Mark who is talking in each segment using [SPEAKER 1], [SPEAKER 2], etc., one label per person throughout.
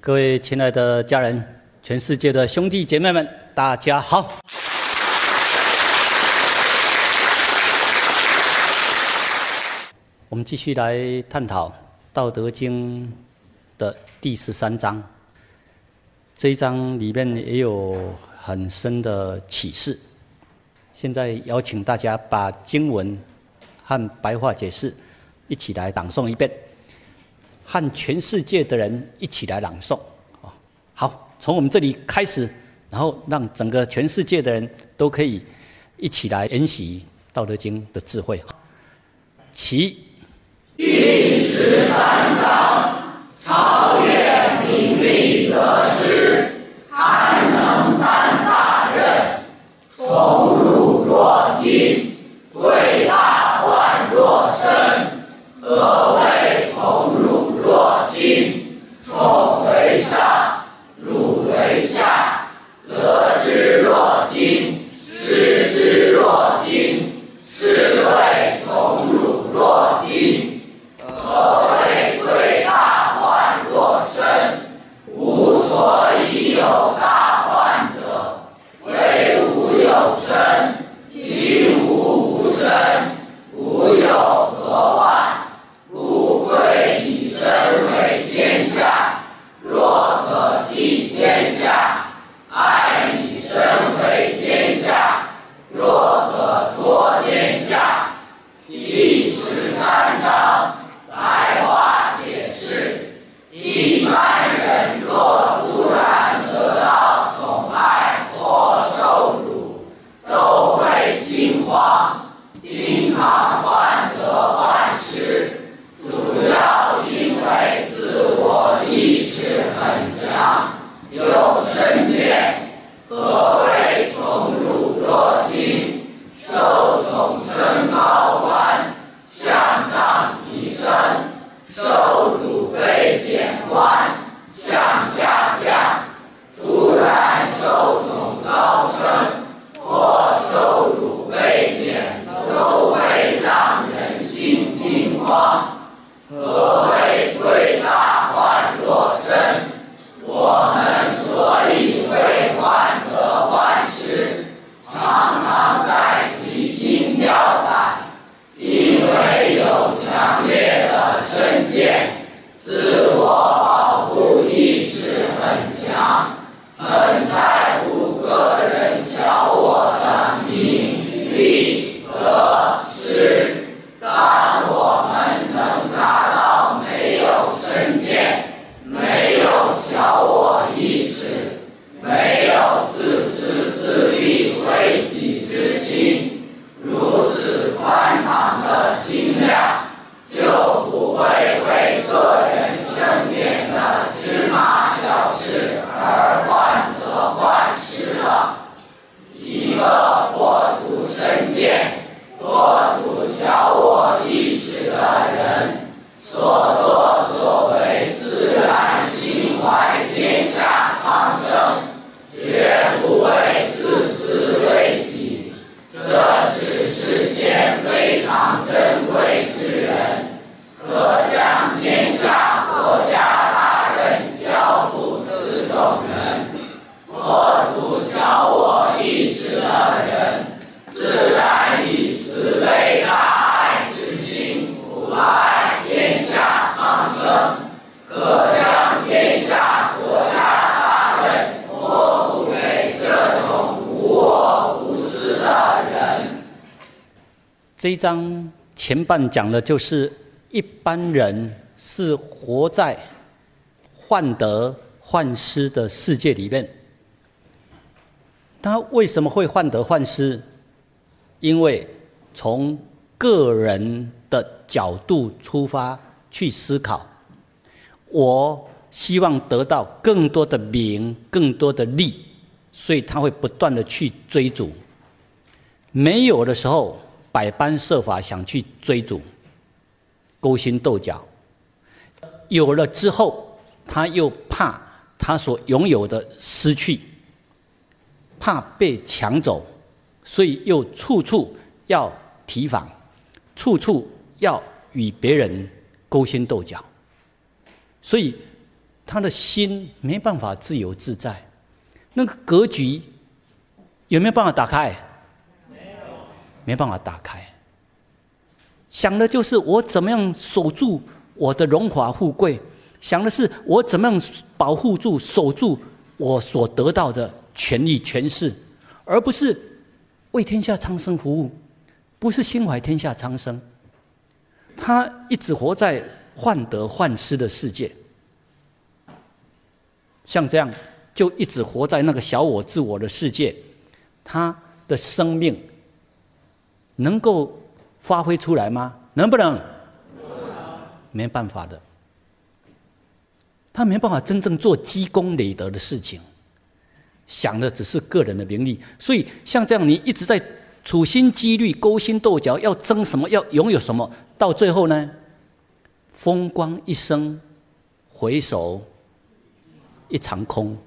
[SPEAKER 1] 各位亲爱的家人，全世界的兄弟姐妹们，大家好。我们继续来探讨《道德经》的第十三章。这一章里面也有很深的启示。现在邀请大家把经文和白话解释一起来朗诵一遍。和全世界的人一起来朗诵，哦，好，从我们这里开始，然后让整个全世界的人都可以一起来研习《道德经》的智慧。其
[SPEAKER 2] 第十三章：超越名利得
[SPEAKER 1] 前半讲的就是一般人是活在患得患失的世界里面，他为什么会患得患失？因为从个人的角度出发去思考，我希望得到更多的名、更多的利，所以他会不断的去追逐。没有的时候，百般设法想去追逐，勾心斗角；有了之后，他又怕他所拥有的失去，怕被抢走，所以又处处要。提防，处处要与别人勾心斗角，所以他的心没办法自由自在，那个格局有没有办法打开？没，办法打开。想的就是我怎么样守住我的荣华富贵，想的是我怎么样保护住、守住我所得到的权利、权势，而不是为天下苍生服务，不是心怀天下苍生。他一直活在患得患失的世界，像这样就一直活在那个小我、自我的世界，他的生命能够。发挥出来吗？能不能？没办法的，他没办法真正做积功累德的事情，想的只是个人的名利。所以像这样，你一直在处心积虑、勾心斗角，要争什么，要拥有什么，到最后呢，风光一生，回首一场空，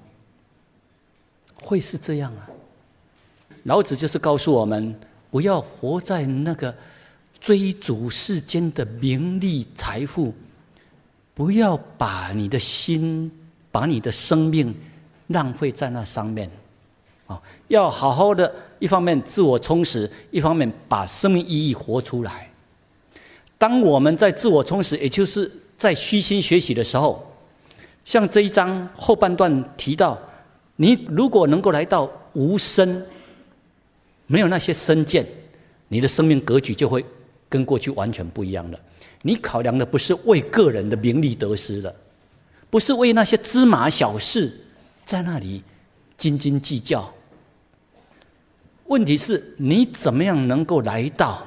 [SPEAKER 1] 会是这样啊？老子就是告诉我们，不要活在那个。追逐世间的名利财富，不要把你的心、把你的生命浪费在那上面，啊，要好好的，一方面自我充实，一方面把生命意义活出来。当我们在自我充实，也就是在虚心学习的时候，像这一章后半段提到，你如果能够来到无声，没有那些身见，你的生命格局就会。跟过去完全不一样了。你考量的不是为个人的名利得失了，不是为那些芝麻小事在那里斤斤计较。问题是你怎么样能够来到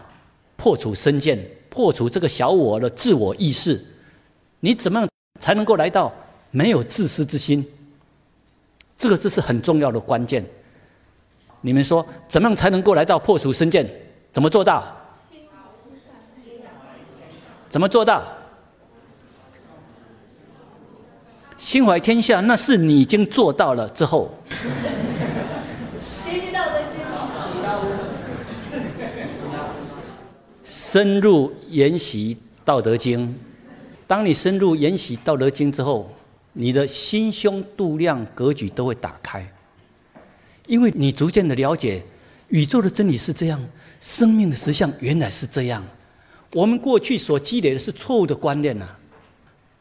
[SPEAKER 1] 破除身见、破除这个小我的自我意识？你怎么样才能够来到没有自私之心？这个这是很重要的关键。你们说怎么样才能够来到破除身见？怎么做到？怎么做到？心怀天下，那是你已经做到了之后。
[SPEAKER 3] 学习道德经。
[SPEAKER 1] 深入研习道德经，当你深入研习道德经之后，你的心胸度量格局都会打开，因为你逐渐的了解宇宙的真理是这样，生命的实相原来是这样。我们过去所积累的是错误的观念呐，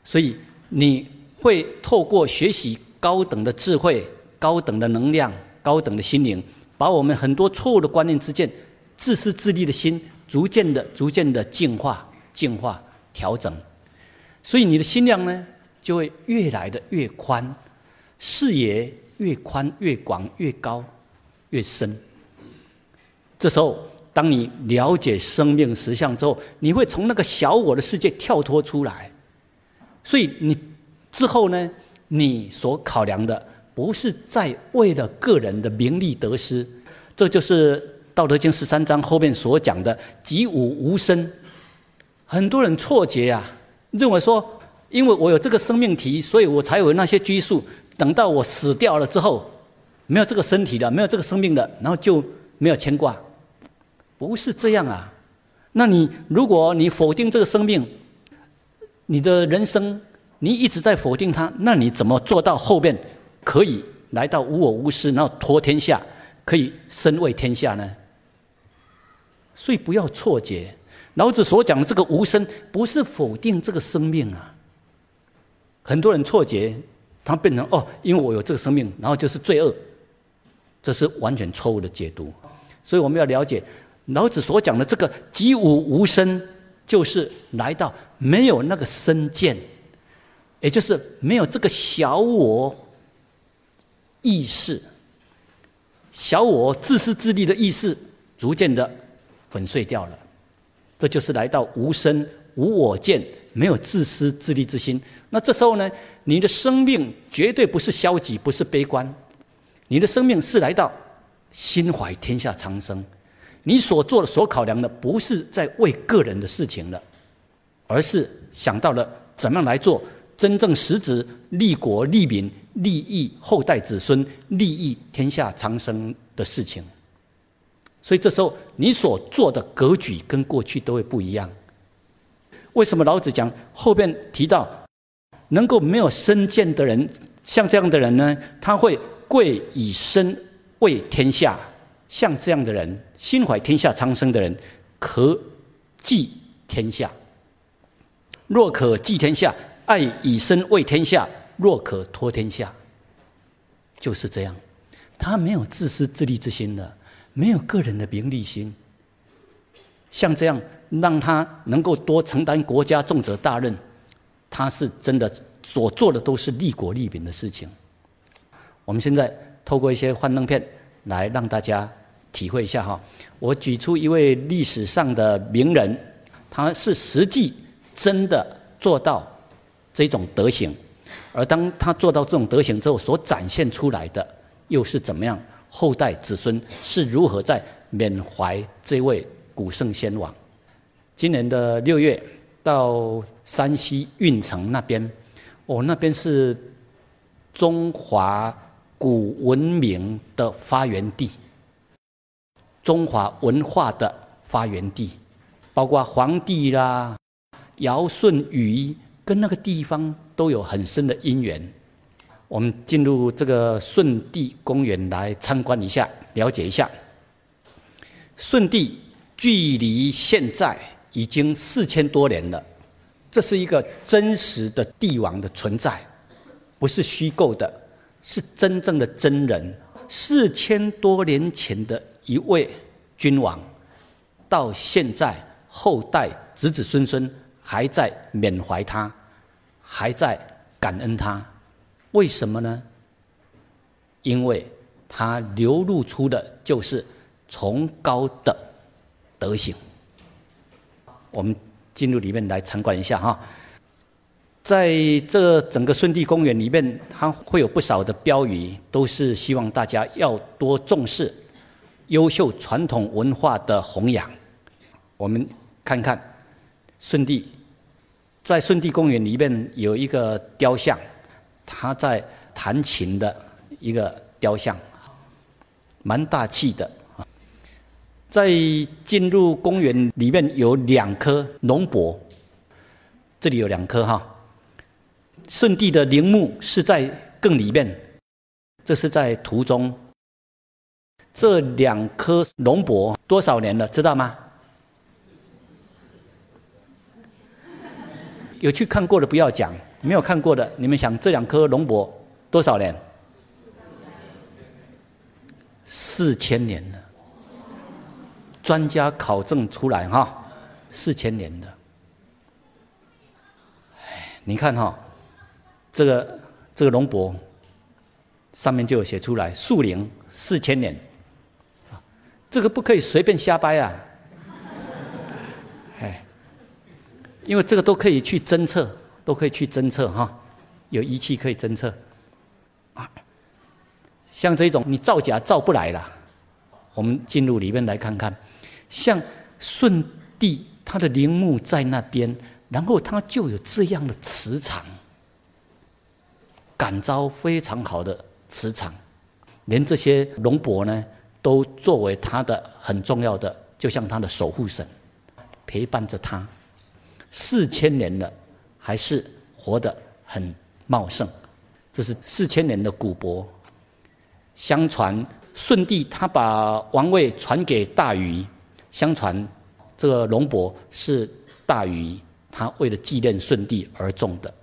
[SPEAKER 1] 所以你会透过学习高等的智慧、高等的能量、高等的心灵，把我们很多错误的观念之间、自私自利的心，逐渐的、逐渐的净化、净化、调整，所以你的心量呢，就会越来的越宽，视野越宽、越广、越高、越深。这时候。当你了解生命实相之后，你会从那个小我的世界跳脱出来。所以你之后呢，你所考量的不是在为了个人的名利得失，这就是《道德经》十三章后面所讲的“己吾无身”。很多人错觉啊，认为说，因为我有这个生命体，所以我才有那些拘束。等到我死掉了之后，没有这个身体了，没有这个生命了，然后就没有牵挂。不是这样啊！那你如果你否定这个生命，你的人生你一直在否定它，那你怎么做到后面可以来到无我无私，然后托天下，可以身为天下呢？所以不要错觉，老子所讲的这个无生，不是否定这个生命啊。很多人错觉，他变成哦，因为我有这个生命，然后就是罪恶，这是完全错误的解读。所以我们要了解。老子所讲的这个“己吾无身”，就是来到没有那个身见，也就是没有这个小我意识、小我自私自利的意识，逐渐的粉碎掉了。这就是来到无身、无我见，没有自私自利之心。那这时候呢，你的生命绝对不是消极，不是悲观，你的生命是来到心怀天下苍生。你所做的、所考量的，不是在为个人的事情了，而是想到了怎么样来做真正实质利国利民、利益后代子孙、利益天下苍生的事情。所以这时候你所做的格局跟过去都会不一样。为什么老子讲后边提到，能够没有身见的人，像这样的人呢，他会贵以身为天下。像这样的人，心怀天下苍生的人，可济天下。若可济天下，爱以身为天下；若可托天下，就是这样。他没有自私自利之心的，没有个人的名利心。像这样，让他能够多承担国家重责大任，他是真的所做的都是利国利民的事情。我们现在透过一些幻灯片来让大家体会一下哈。我举出一位历史上的名人，他是实际真的做到这种德行，而当他做到这种德行之后，所展现出来的又是怎么样？后代子孙是如何在缅怀这位？古圣先王，今年的六月到山西运城那边，哦，那边是中华古文明的发源地，中华文化的发源地，包括黄帝啦、尧舜禹，跟那个地方都有很深的因缘。我们进入这个舜帝公园来参观一下，了解一下舜帝。距离现在已经四千多年了，这是一个真实的帝王的存在，不是虚构的，是真正的真人。四千多年前的一位君王，到现在后代子子孙孙还在缅怀他，还在感恩他，为什么呢？因为他流露出的就是崇高的。德行，我们进入里面来参观一下哈。在这整个顺帝公园里面，它会有不少的标语，都是希望大家要多重视优秀传统文化的弘扬。我们看看顺帝，在顺帝公园里面有一个雕像，他在弹琴的一个雕像，蛮大气的。在进入公园里面有两棵龙柏，这里有两棵哈。圣地的陵墓是在更里面，这是在途中。这两棵龙柏多少年了，知道吗？有去看过的不要讲，没有看过的，你们想这两棵龙柏多少年？四千年了。专家考证出来哈，四千年的。哎你看哈，这个这个龙柏上面就有写出来，树龄四千年，这个不可以随便瞎掰啊！哎，因为这个都可以去侦测，都可以去侦测哈，有仪器可以侦测。啊，像这种你造假造不来了，我们进入里面来看看。像舜帝，他的陵墓在那边，然后他就有这样的磁场，感召非常好的磁场，连这些龙伯呢，都作为他的很重要的，就像他的守护神，陪伴着他，四千年了，还是活得很茂盛。这是四千年的古柏。相传舜帝他把王位传给大禹。相传，这个龙柏是大禹他为了纪念舜帝而种的。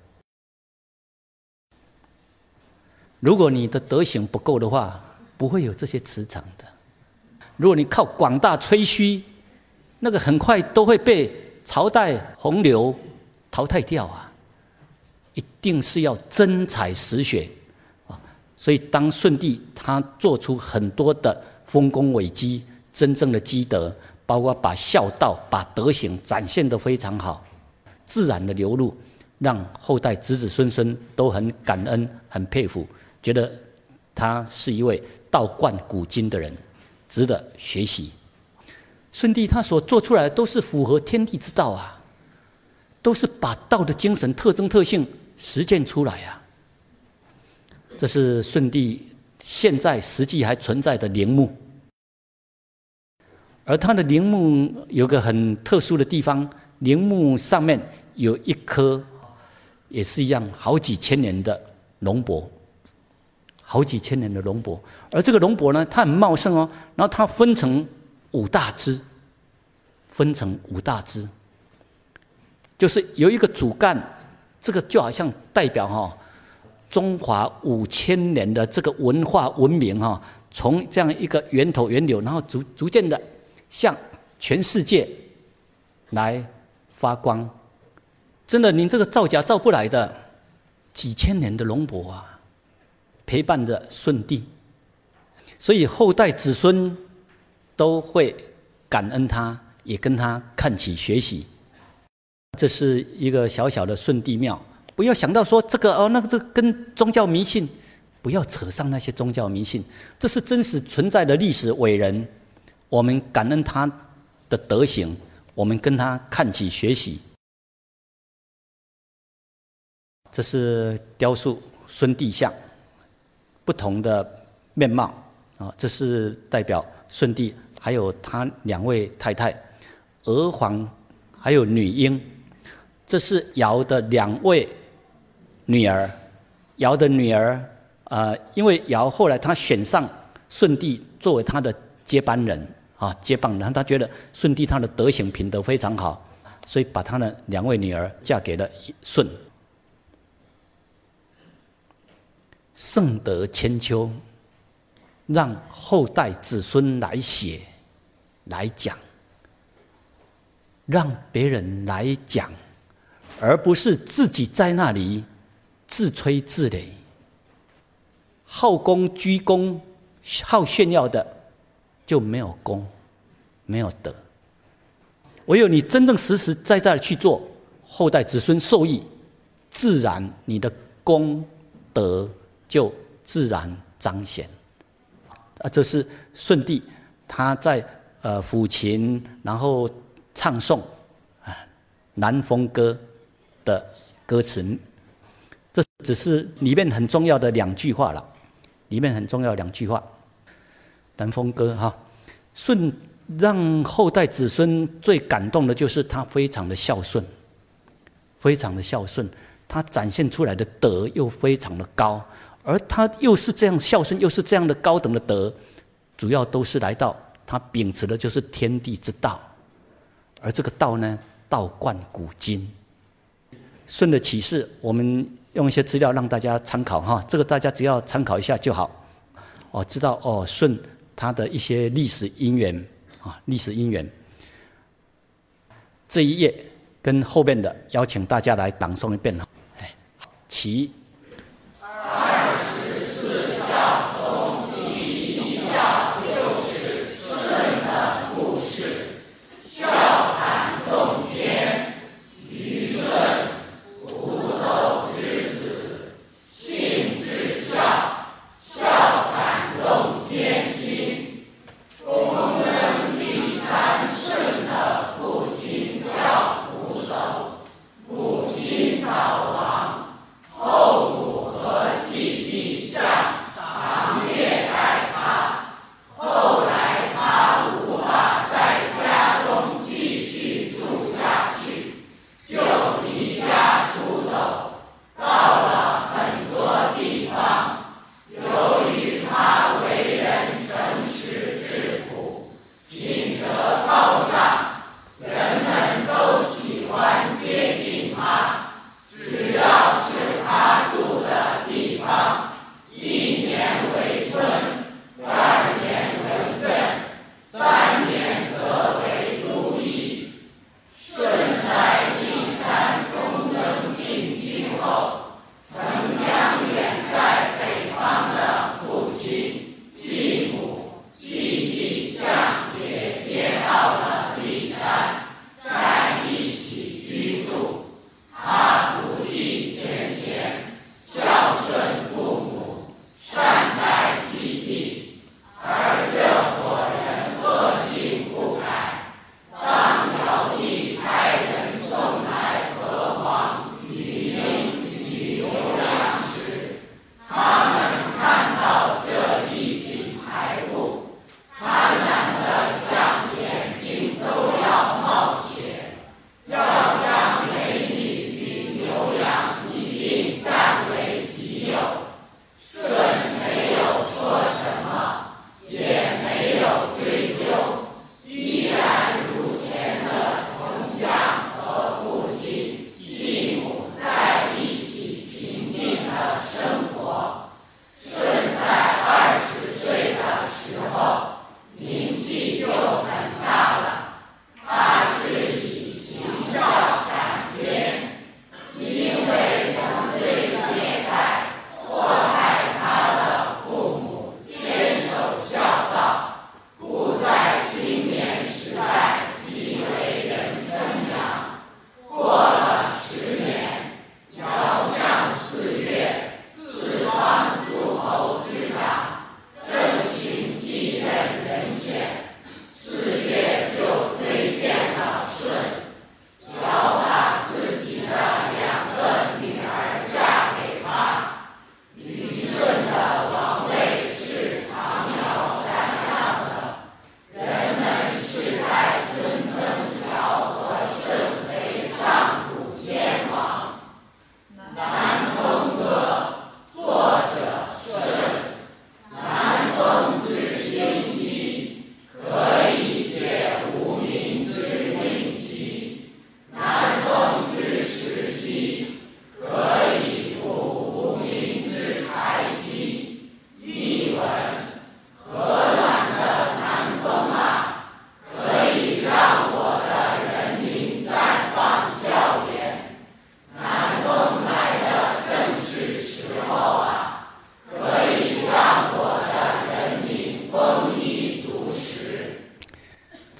[SPEAKER 1] 如果你的德行不够的话，不会有这些磁场的。如果你靠广大吹嘘，那个很快都会被朝代洪流淘汰掉啊！一定是要真才实学啊！所以当舜帝他做出很多的丰功伟绩，真正的积德。包括把孝道、把德行展现得非常好，自然的流露，让后代子子孙孙都很感恩、很佩服，觉得他是一位道贯古今的人，值得学习。舜帝他所做出来都是符合天地之道啊，都是把道的精神、特征、特性实践出来啊。这是舜帝现在实际还存在的陵墓。而他的陵墓有个很特殊的地方，陵墓上面有一棵也是一样，好几千年的龙柏，好几千年的龙柏。而这个龙柏呢，它很茂盛哦，然后它分成五大支，分成五大支，就是有一个主干，这个就好像代表哈中华五千年的这个文化文明哈，从这样一个源头源流，然后逐逐渐的向全世界来发光。真的，您这个造假造不来的，几千年的龙柏啊，陪伴着舜帝，所以后代子孙都会感恩他，也跟他看起学习。这是一个小小的舜帝庙，不要想到说这个哦，那个这跟宗教迷信，不要扯上那些宗教迷信，这是真实存在的历史伟人，我们感恩他的德行，我们跟他看齐学习。这是雕塑孙帝像，不同的面貌啊，这是代表舜帝，还有他两位太太，娥皇，还有女英，这是尧的两位女儿，尧的女儿呃，因为尧后来他选上舜帝作为他的接班人啊，接棒然后，他觉得舜帝他的德行品德非常好，所以把他的两位女儿嫁给了舜。圣德千秋，让后代子孙来写、来讲，让别人来讲，而不是自己在那里自吹自擂、好功居功、好炫耀的，就没有功，没有德。唯有你真正实实在在的去做，后代子孙受益，自然你的功德。就自然彰显，啊，这是舜帝他在呃抚琴，然后唱诵啊《南风歌》的歌词，这只是里面很重要的两句话了，里面很重要两句话，《南风歌》哈，舜让后代子孙最感动的就是他非常的孝顺，非常的孝顺，他展现出来的德又非常的高。而他又是这样孝顺，又是这样的高等的德，主要都是来到他秉持的就是天地之道，而这个道呢，道贯古今。舜的启示，我们用一些资料让大家参考哈，这个大家只要参考一下就好。哦，知道哦，舜他的一些历史因缘啊，历史因缘。这一页跟后面的，邀请大家来朗诵一遍哈。哎，其。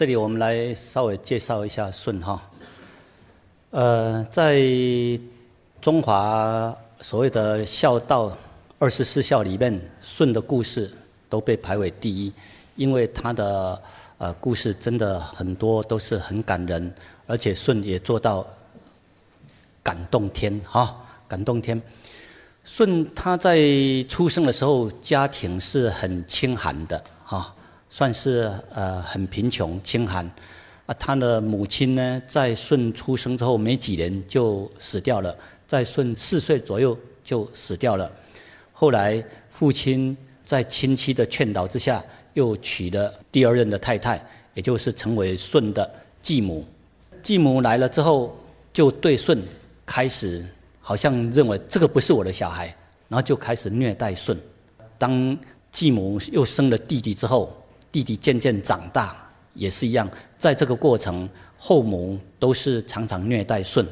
[SPEAKER 1] 这里我们来稍微介绍一下舜哈。呃，在中华所谓的孝道二十四孝里面，舜的故事都被排为第一，因为他的呃故事真的很多都是很感人，而且舜也做到感动天哈，感动天。舜他在出生的时候，家庭是很清寒的哈，算是呃很贫穷清寒。啊，他的母亲呢，在舜出生之后没几年就死掉了，在舜四岁左右就死掉了。后来父亲在亲戚的劝导之下，又娶了第二任的太太，也就是成为舜的继母。继母来了之后，就对舜开始。好像认为这个不是我的小孩，然后就开始虐待舜。当继母又生了弟弟之后，弟弟渐渐长大，也是一样。在这个过程，后母都是常常虐待舜。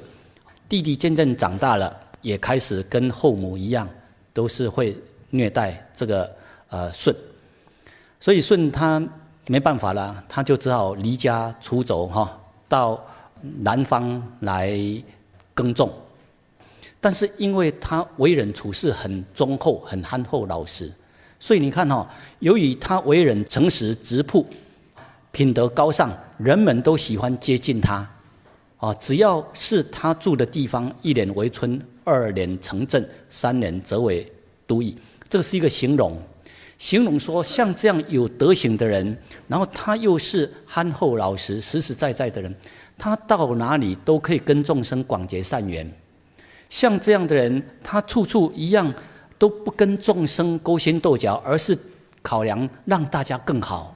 [SPEAKER 1] 弟弟渐渐长大了，也开始跟后母一样，都是会虐待这个呃舜。所以舜他没办法了，他就只好离家出走哈，到南方来耕种。但是因为他为人处事很忠厚、很憨厚老实，所以你看哈，由于他为人诚实直朴，品德高尚，人们都喜欢接近他。啊，只要是他住的地方，一年为春，二年成镇，三年则为都邑。这是一个形容，形容说像这样有德行的人，然后他又是憨厚老实、实实在在的人，他到哪里都可以跟众生广结善缘。像这样的人，他处处一样都不跟众生勾心斗角，而是考量让大家更好，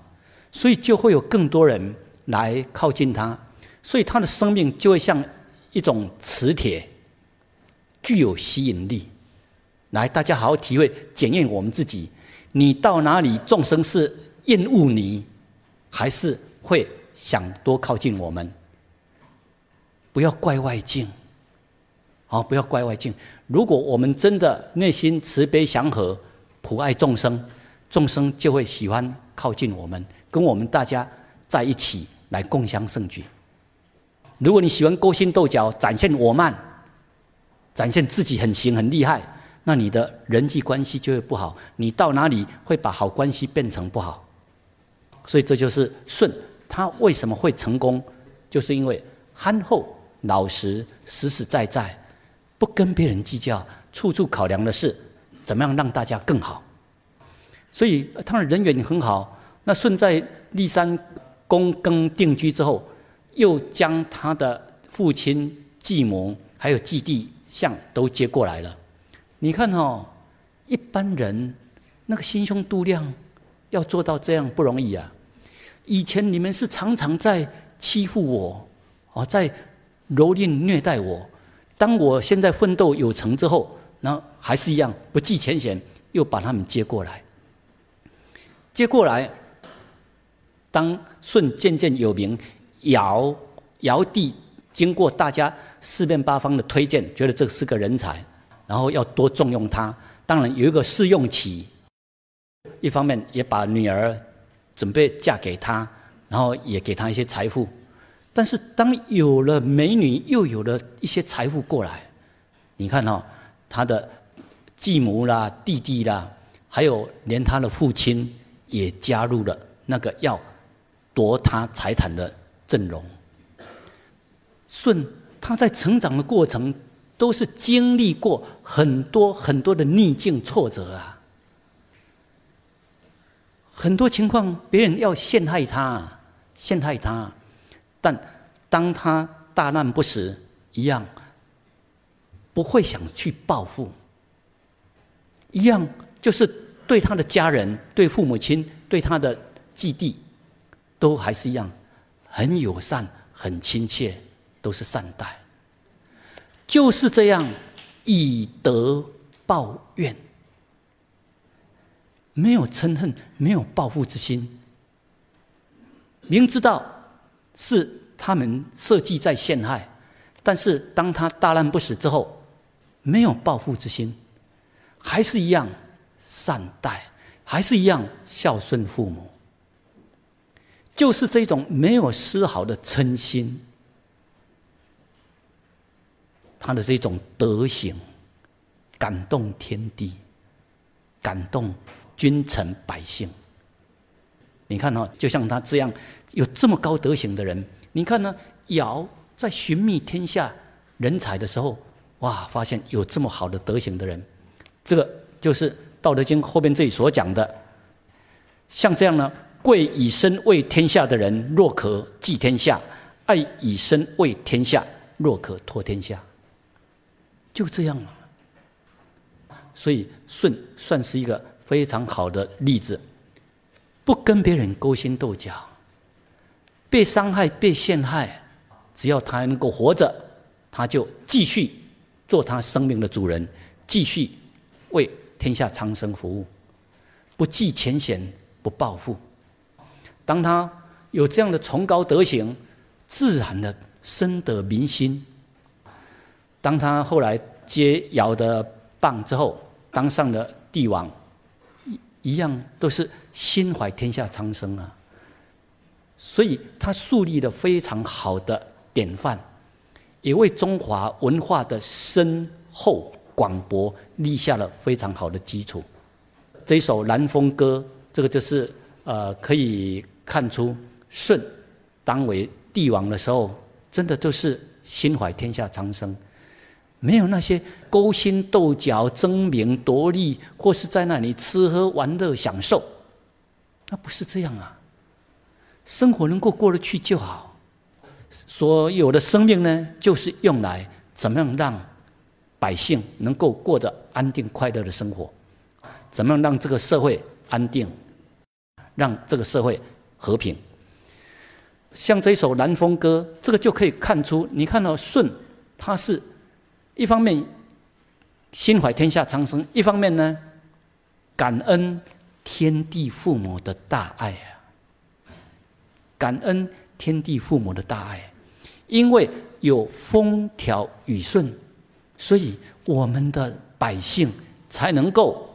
[SPEAKER 1] 所以就会有更多人来靠近他，所以他的生命就会像一种磁铁，具有吸引力。来，大家好好体会，检验我们自己：你到哪里，众生是厌恶你，还是会想多靠近我们？不要怪外境。好，不要怪外境。如果我们真的内心慈悲祥和、普爱众生，众生就会喜欢靠近我们，跟我们大家在一起来共襄盛举。如果你喜欢勾心斗角、展现我慢、展现自己很行很厉害，那你的人际关系就会不好。你到哪里会把好关系变成不好？所以这就是舜他为什么会成功，就是因为憨厚老实、实实在在。不跟别人计较，处处考量的是怎么样让大家更好。所以他的人缘很好。那舜在骊山躬耕定居之后，又将他的父亲、继母还有继弟相都接过来了。你看哦，一般人那个心胸度量要做到这样不容易啊。以前你们是常常在欺负我，哦，在蹂躏虐待我。当我现在奋斗有成之后，那还是一样不计前嫌，又把他们接过来。接过来，当舜渐渐有名，尧尧帝经过大家四面八方的推荐，觉得这是个人才，然后要多重用他。当然有一个试用期，一方面也把女儿准备嫁给他，然后也给他一些财富。但是，当有了美女，又有了一些财富过来，你看哈，他的继母啦、弟弟啦，还有连他的父亲也加入了那个要夺他财产的阵容。舜他在成长的过程，都是经历过很多很多的逆境挫折啊，很多情况别人要陷害他，陷害他。但当他大难不死一样，不会想去报复。一样就是对他的家人、对父母亲、对他的继弟，都还是一样，很友善、很亲切，都是善待。就是这样以德报怨，没有嗔恨，没有报复之心，明知道。是他们设计在陷害，但是当他大难不死之后，没有报复之心，还是一样善待，还是一样孝顺父母。就是这种没有丝毫的嗔心，他的这种德行，感动天地，感动君臣百姓。你看哦，就像他这样有这么高德行的人，你看呢？尧在寻觅天下人才的时候，哇，发现有这么好的德行的人，这个就是《道德经》后边这里所讲的。像这样呢，贵以身为天下的人，若可寄天下；爱以身为天下，若可托天下。就这样啊。所以舜算是一个非常好的例子。不跟别人勾心斗角，被伤害、被陷害，只要他还能够活着，他就继续做他生命的主人，继续为天下苍生服务，不计前嫌，不报复。当他有这样的崇高德行，自然的深得民心。当他后来接尧的棒之后，当上了帝王。一样都是心怀天下苍生啊，所以他树立了非常好的典范，也为中华文化的深厚广博立下了非常好的基础。这首《南风歌》，这个就是呃，可以看出舜当为帝王的时候，真的都是心怀天下苍生。没有那些勾心斗角、争名夺利，或是在那里吃喝玩乐享受，那不是这样啊。生活能够过得去就好。所有的生命呢，就是用来怎么样让百姓能够过得安定快乐的生活，怎么样让这个社会安定，让这个社会和平。像这首《南风歌》，这个就可以看出，你看到舜，他是。一方面心怀天下苍生，一方面呢感恩天地父母的大爱啊！感恩天地父母的大爱，因为有风调雨顺，所以我们的百姓才能够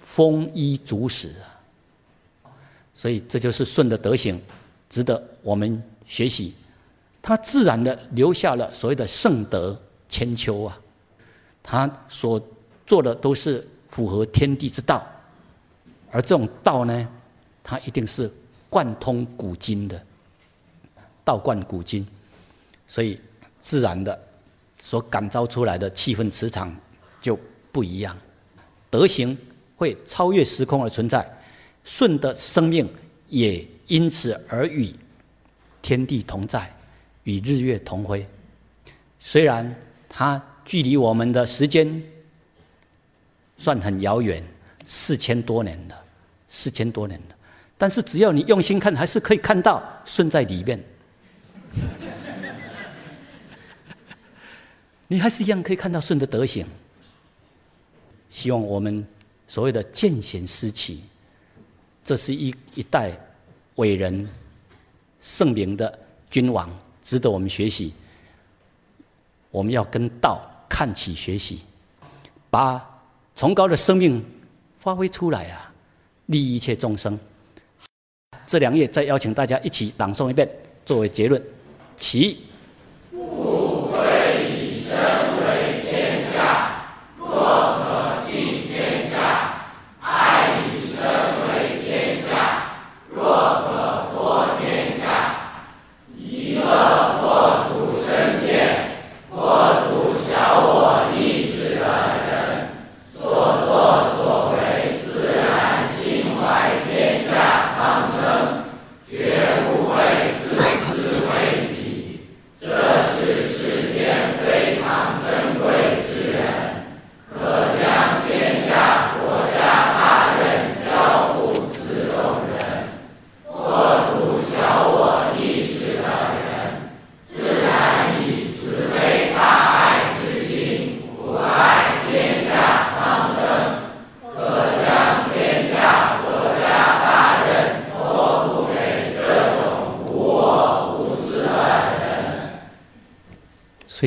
[SPEAKER 1] 丰衣足食啊！所以这就是舜的德行，值得我们学习。他自然的留下了所谓的圣德。千秋啊，他所做的都是符合天地之道，而这种道呢，它一定是贯通古今的，道贯古今，所以自然的所感召出来的气氛磁场就不一样，德行会超越时空而存在，舜的生命也因此而与天地同在，与日月同辉，虽然。它距离我们的时间算很遥远，四千多年了，四千多年了。但是只要你用心看，还是可以看到顺在里面。你还是一样可以看到顺的德行。希望我们所谓的见贤思齐，这是一一代伟人圣明的君王，值得我们学习。我们要跟道看齐学习，把崇高的生命发挥出来啊，利益一切众生。这两页再邀请大家一起朗诵一遍，作为结论。齐。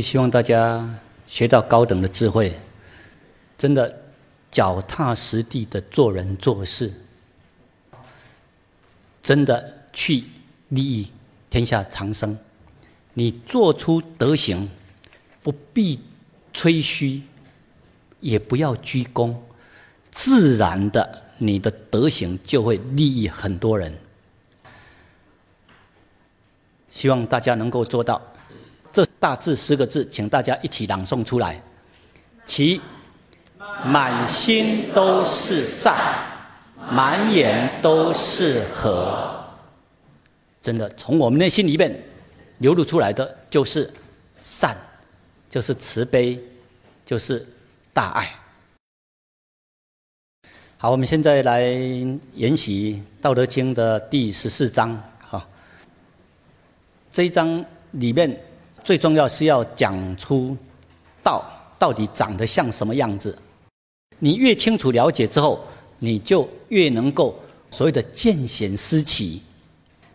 [SPEAKER 1] 希望大家学到高等的智慧，真的脚踏实地的做人做事，真的去利益天下长生。你做出德行，不必吹嘘，也不要鞠躬，自然的，你的德行就会利益很多人。希望大家能够做到。大致十个字，请大家一起朗诵出来。其满心都是善，满眼都是和。真的，从我们内心里面。流露出来的就是善，就是慈悲，就是大爱。好，我们现在来研习《道德经》的第十四章。哈，这一章里面最重要是要讲出道到底长得像什么样子。你越清楚了解之后，你就越能够所谓的见贤思齐。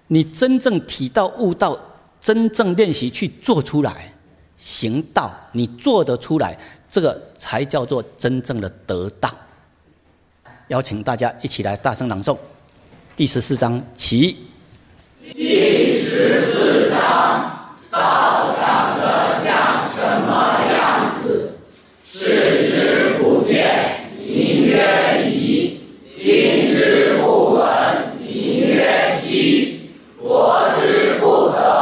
[SPEAKER 1] 你真正体到悟道。真正练习去做出来，行道，你做得出来，这个才叫做真正的得道。邀请大家一起来大声朗诵第十四章，起。
[SPEAKER 2] 第十四章，道长得像什么样子？视之不见，名曰夷；听之不闻，名曰希；博之不得。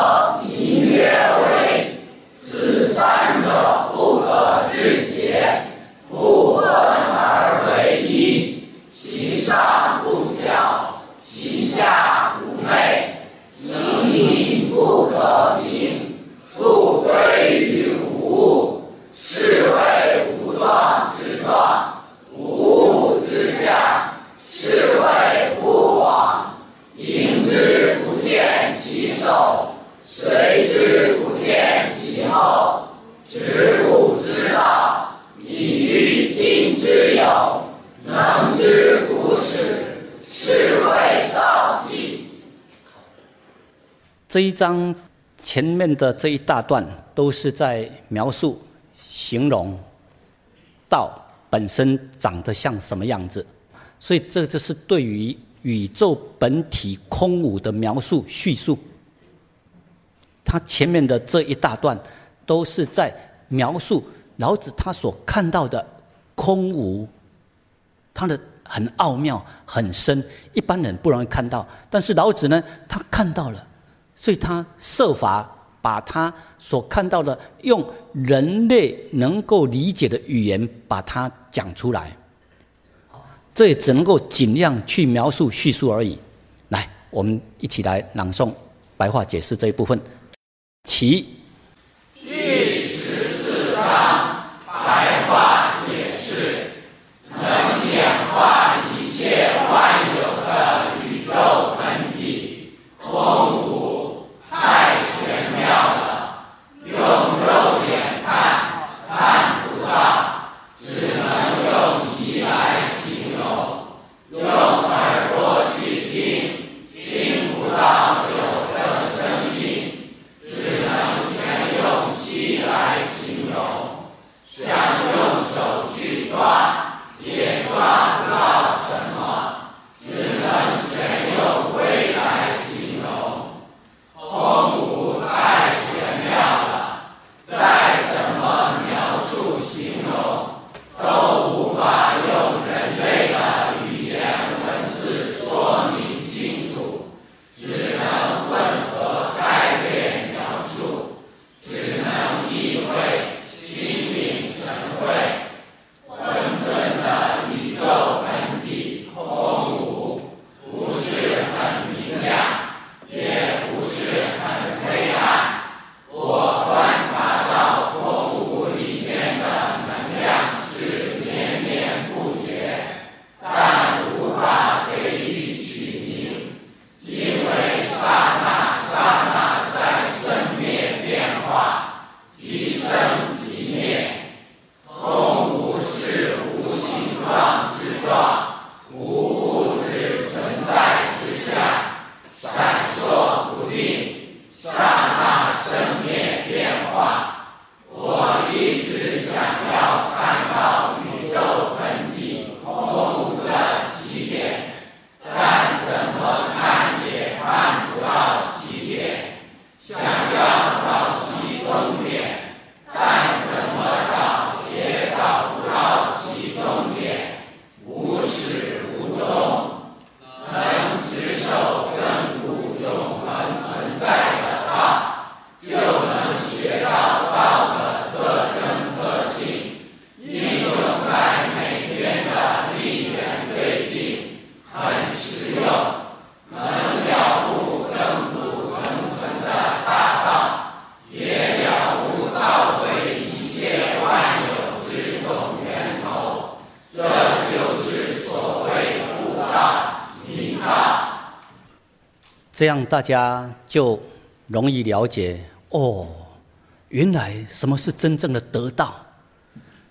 [SPEAKER 1] 这一章前面的这一大段都是在描述、形容道本身长得像什么样子，所以这就是对于宇宙本体空无的描述叙述。他前面的这一大段都是在描述老子他所看到的空无，他的很奥妙、很深，一般人不容易看到，但是老子呢，他看到了。所以他设法把他所看到的，用人类能够理解的语言把它讲出来。这也只能够尽量去描述叙述而已。来，我们一起来朗诵白话解释这一部分。其这样大家就容易了解哦，原来什么是真正的得道，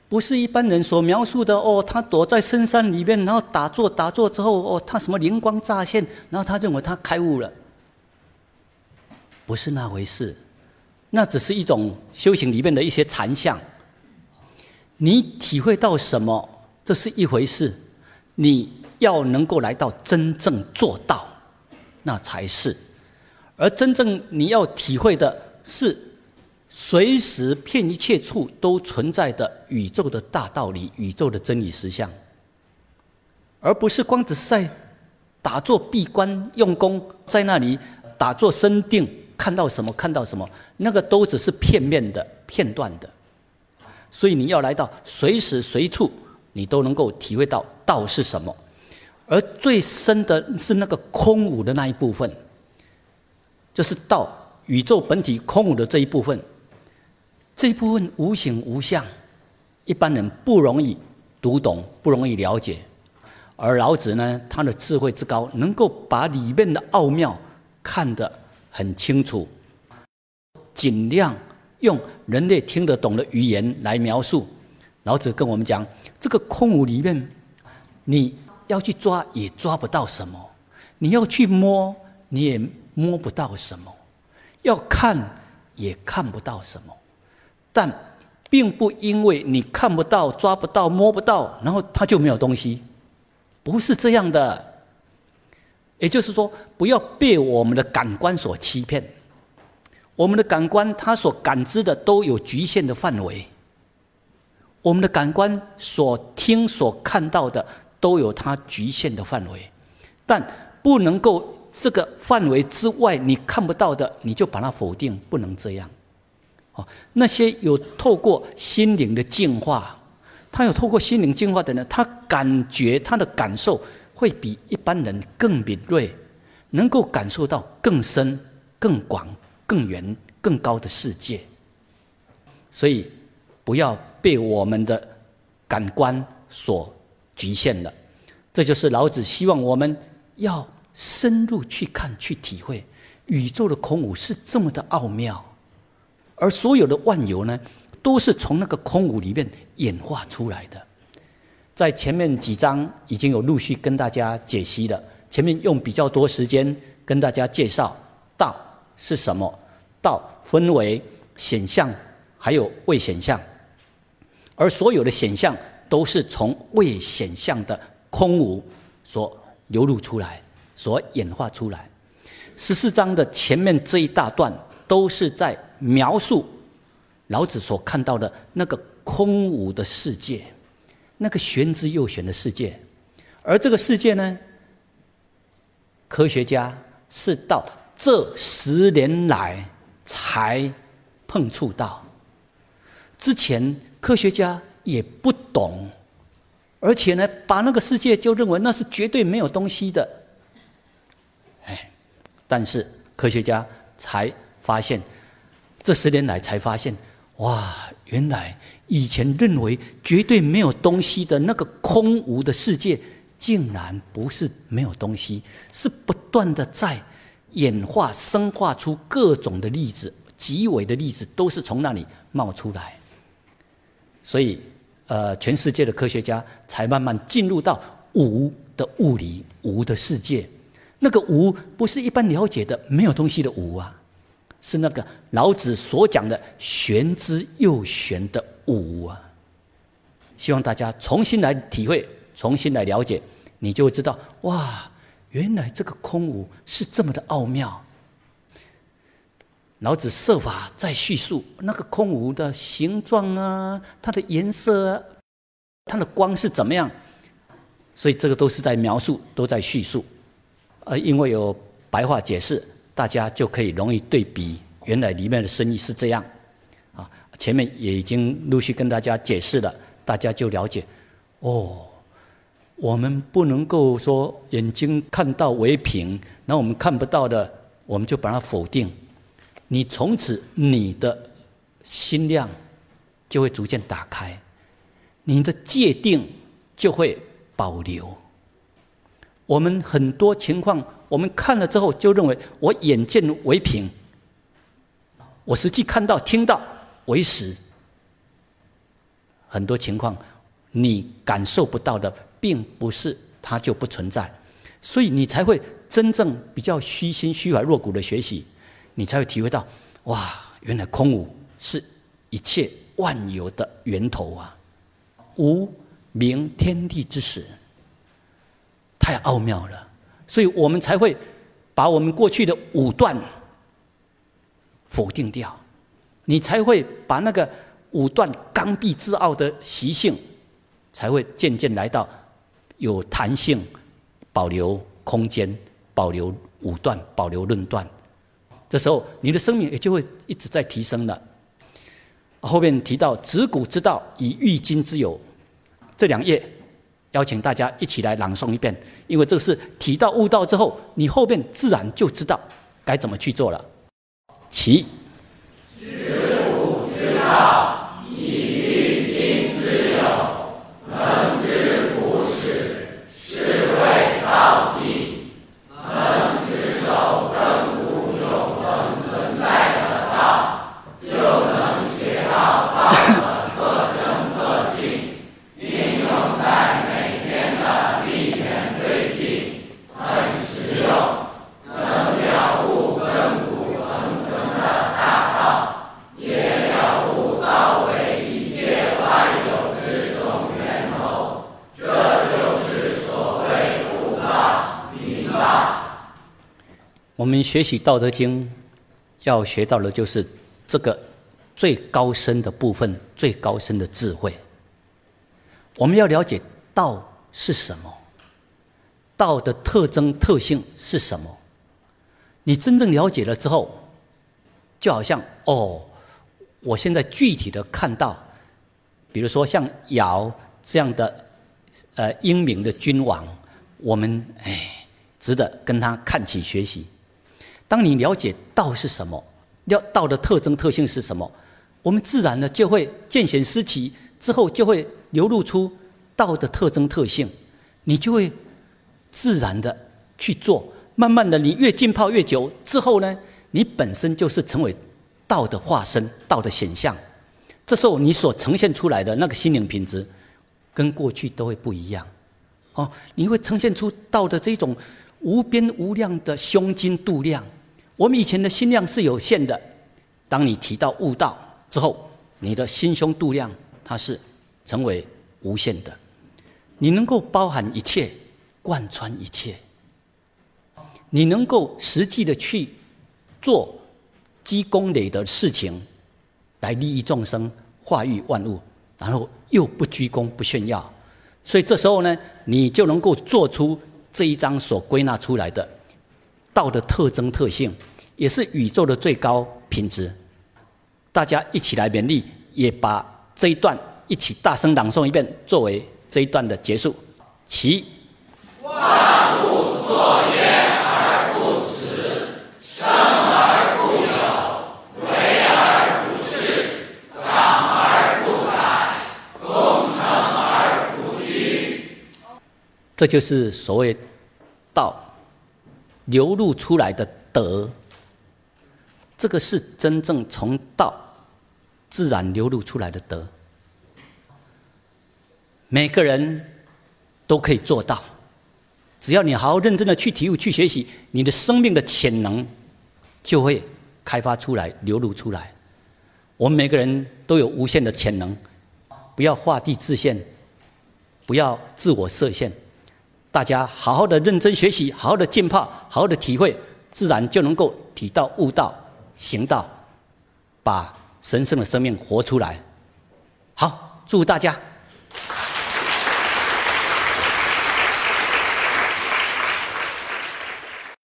[SPEAKER 1] 不是一般人所描述的哦。他躲在深山里面，然后打坐打坐之后哦，他什么灵光乍现，然后他认为他开悟了，不是那回事。那只是一种修行里面的一些禅相。你体会到什么，这是一回事；你要能够来到真正做到，那才是。而真正你要体会的是，随时遍一切处都存在的宇宙的大道理、宇宙的真理实相，而不是光只是在打坐闭关用功，在那里打坐生定。看到什么？看到什么？那个都只是片面的、片段的，所以你要来到随时随处，你都能够体会到道是什么。而最深的是那个空无的那一部分，就是道宇宙本体空无的这一部分。这一部分无形无相，一般人不容易读懂，不容易了解。而老子呢，他的智慧之高，能够把里面的奥妙看得。很清楚，尽量用人类听得懂的语言来描述。老子跟我们讲，这个空无里面，你要去抓也抓不到什么，你要去摸你也摸不到什么，要看也看不到什么。但并不因为你看不到、抓不到、摸不到，然后它就没有东西，不是这样的。也就是说，不要被我们的感官所欺骗。我们的感官，它所感知的都有局限的范围。我们的感官所听、所看到的都有它局限的范围，但不能够这个范围之外你看不到的，你就把它否定，不能这样。哦，那些有透过心灵的净化，他有透过心灵净化的人，他感觉他的感受。会比一般人更敏锐，能够感受到更深、更广、更远、更高的世界。所以，不要被我们的感官所局限了。这就是老子希望我们要深入去看、去体会宇宙的空无是这么的奥妙，而所有的万有呢，都是从那个空无里面演化出来的。在前面几章已经有陆续跟大家解析了，前面用比较多时间跟大家介绍道是什么，道分为显象还有未显象，而所有的显象都是从未显象的空无所流露出来，所演化出来。十四章的前面这一大段都是在描述老子所看到的那个空无的世界。那个玄之又玄的世界，而这个世界呢，科学家是到这十年来才碰触到，之前科学家也不懂，而且呢，把那个世界就认为那是绝对没有东西的，哎，但是科学家才发现，这十年来才发现，哇，原来。以前认为绝对没有东西的那个空无的世界，竟然不是没有东西，是不断的在演化、生化出各种的粒子，极微的粒子都是从那里冒出来。所以，呃，全世界的科学家才慢慢进入到无的物理、无的世界。那个无不是一般了解的没有东西的无啊，是那个老子所讲的玄之又玄的。无啊！希望大家重新来体会，重新来了解，你就会知道哇，原来这个空无是这么的奥妙。老子设法在叙述那个空无的形状啊，它的颜色啊，它的光是怎么样，所以这个都是在描述，都在叙述。呃，因为有白话解释，大家就可以容易对比，原来里面的深意是这样。啊前面也已经陆续跟大家解释了，大家就了解。哦，我们不能够说眼睛看到为凭，那我们看不到的，我们就把它否定。你从此你的心量就会逐渐打开，你的界定就会保留。我们很多情况，我们看了之后就认为我眼见为凭，我实际看到、听到为实。很多情况你感受不到的，并不是它就不存在，所以你才会真正比较虚心、虚怀若谷的学习，你才会体会到，哇，原来空无是一切万有的源头啊！无名天地之始。太奥妙了，所以我们才会把我们过去的武断否定掉，你才会把那个武断刚愎自傲的习性，才会渐渐来到有弹性、保留空间、保留武断、保留论断。这时候，你的生命也就会一直在提升了。后面提到“执古之道，以御今之有”，这两页。邀请大家一起来朗诵一遍，因为这是提到悟道之后，你后面自然就知道该怎么去做了。其。我学习《道德经》，要学到的就是这个最高深的部分，最高深的智慧。我们要了解道是什么，道的特征特性是什么。你真正了解了之后，就好像哦，我现在具体的看到，比如说像尧这样的呃英明的君王，我们哎值得跟他看起学习。当你了解道是什么，要道的特征特性是什么，我们自然呢就会见贤思齐，之后就会流露出道的特征特性，你就会自然的去做。慢慢的，你越浸泡越久之后呢，你本身就是成为道的化身，道的显象。这时候你所呈现出来的那个心灵品质，跟过去都会不一样。哦，你会呈现出道的这种无边无量的胸襟度量。我们以前的心量是有限的，当你提到悟道之后，你的心胸度量它是成为无限的，你能够包含一切，贯穿一切，你能够实际的去做积功累德的事情，来利益众生，化育万物，然后又不居功不炫耀，所以这时候呢，你就能够做出这一章所归纳出来的道的特征特性。也是宇宙的最高品质，大家一起来勉励，也把这一段一起大声朗诵一遍，作为这一段的结束。其
[SPEAKER 2] 万物作焉而不死，生而不有，为而不恃，长而不宰，功成而弗居。
[SPEAKER 1] 这就是所谓道流露出来的德。这个是真正从道自然流露出来的德，每个人都可以做到。只要你好好认真的去体悟、去学习，你的生命的潜能就会开发出来、流露出来。我们每个人都有无限的潜能，不要画地自限，不要自我设限。大家好好的认真学习，好好的浸泡，好好的体会，自然就能够体道悟道。行道把神圣的生命活出来。好祝大家。